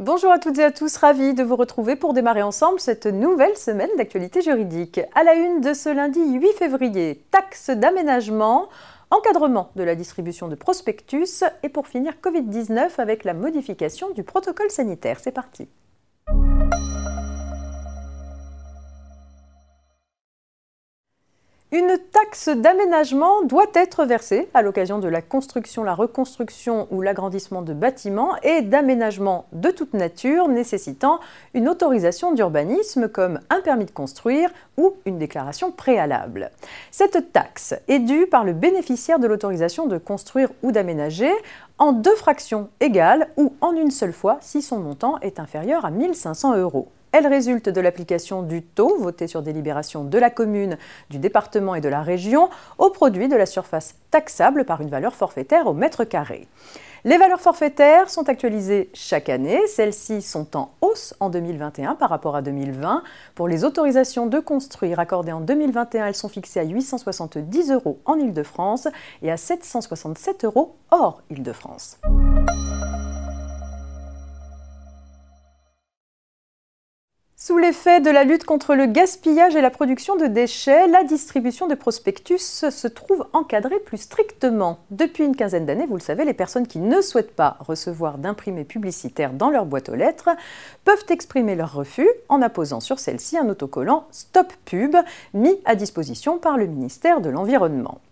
Bonjour à toutes et à tous, ravi de vous retrouver pour démarrer ensemble cette nouvelle semaine d'actualité juridique. À la une de ce lundi 8 février, taxe d'aménagement, encadrement de la distribution de prospectus et pour finir Covid-19 avec la modification du protocole sanitaire. C'est parti. Une taxe d'aménagement doit être versée à l'occasion de la construction, la reconstruction ou l'agrandissement de bâtiments et d'aménagements de toute nature nécessitant une autorisation d'urbanisme comme un permis de construire ou une déclaration préalable. Cette taxe est due par le bénéficiaire de l'autorisation de construire ou d'aménager en deux fractions égales ou en une seule fois si son montant est inférieur à 1500 euros. Elle résulte de l'application du taux voté sur délibération de la commune, du département et de la région au produit de la surface taxable par une valeur forfaitaire au mètre carré. Les valeurs forfaitaires sont actualisées chaque année. Celles-ci sont en hausse en 2021 par rapport à 2020. Pour les autorisations de construire accordées en 2021, elles sont fixées à 870 euros en Ile-de-France et à 767 euros hors Ile-de-France. Sous l'effet de la lutte contre le gaspillage et la production de déchets, la distribution de prospectus se trouve encadrée plus strictement. Depuis une quinzaine d'années, vous le savez, les personnes qui ne souhaitent pas recevoir d'imprimés publicitaires dans leur boîte aux lettres peuvent exprimer leur refus en apposant sur celle-ci un autocollant Stop Pub mis à disposition par le ministère de l'Environnement.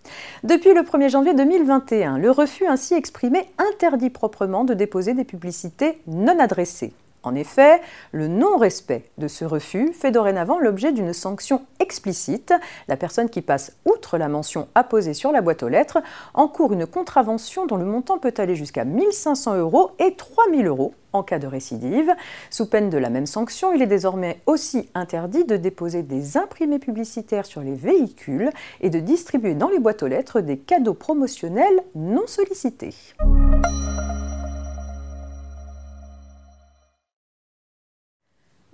Depuis le 1er janvier 2021, le refus ainsi exprimé interdit proprement de déposer des publicités non adressées. En effet, le non-respect de ce refus fait dorénavant l'objet d'une sanction explicite. La personne qui passe outre la mention apposée sur la boîte aux lettres encourt une contravention dont le montant peut aller jusqu'à 1500 euros et 3000 euros en cas de récidive. Sous peine de la même sanction, il est désormais aussi interdit de déposer des imprimés publicitaires sur les véhicules et de distribuer dans les boîtes aux lettres des cadeaux promotionnels non sollicités.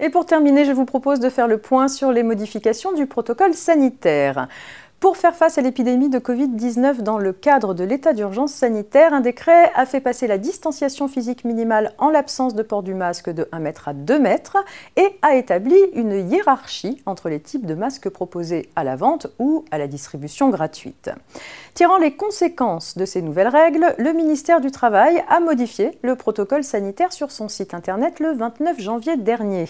Et pour terminer, je vous propose de faire le point sur les modifications du protocole sanitaire. Pour faire face à l'épidémie de Covid-19 dans le cadre de l'état d'urgence sanitaire, un décret a fait passer la distanciation physique minimale en l'absence de port du masque de 1 mètre à 2 mètres et a établi une hiérarchie entre les types de masques proposés à la vente ou à la distribution gratuite. Tirant les conséquences de ces nouvelles règles, le ministère du Travail a modifié le protocole sanitaire sur son site internet le 29 janvier dernier.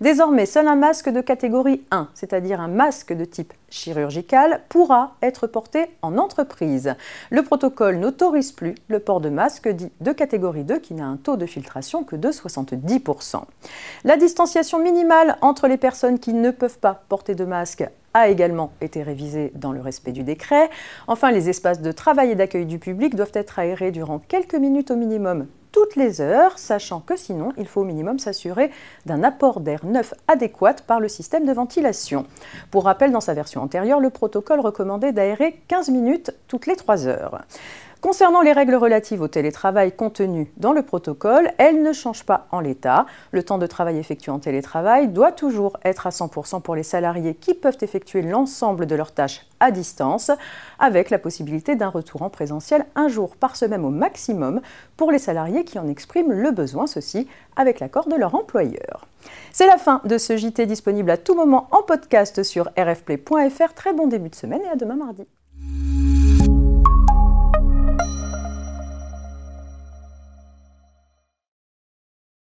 Désormais, seul un masque de catégorie 1, c'est-à-dire un masque de type chirurgical, pourra être porté en entreprise. Le protocole n'autorise plus le port de masque dit de catégorie 2 qui n'a un taux de filtration que de 70%. La distanciation minimale entre les personnes qui ne peuvent pas porter de masque a également été révisée dans le respect du décret. Enfin, les espaces de travail et d'accueil du public doivent être aérés durant quelques minutes au minimum toutes les heures, sachant que sinon, il faut au minimum s'assurer d'un apport d'air neuf adéquat par le système de ventilation. Pour rappel, dans sa version antérieure, le protocole recommandait d'aérer 15 minutes toutes les 3 heures. Concernant les règles relatives au télétravail contenues dans le protocole, elles ne changent pas en l'état. Le temps de travail effectué en télétravail doit toujours être à 100% pour les salariés qui peuvent effectuer l'ensemble de leurs tâches à distance, avec la possibilité d'un retour en présentiel un jour par semaine au maximum pour les salariés qui en expriment le besoin, ceci avec l'accord de leur employeur. C'est la fin de ce JT disponible à tout moment en podcast sur rfplay.fr. Très bon début de semaine et à demain mardi.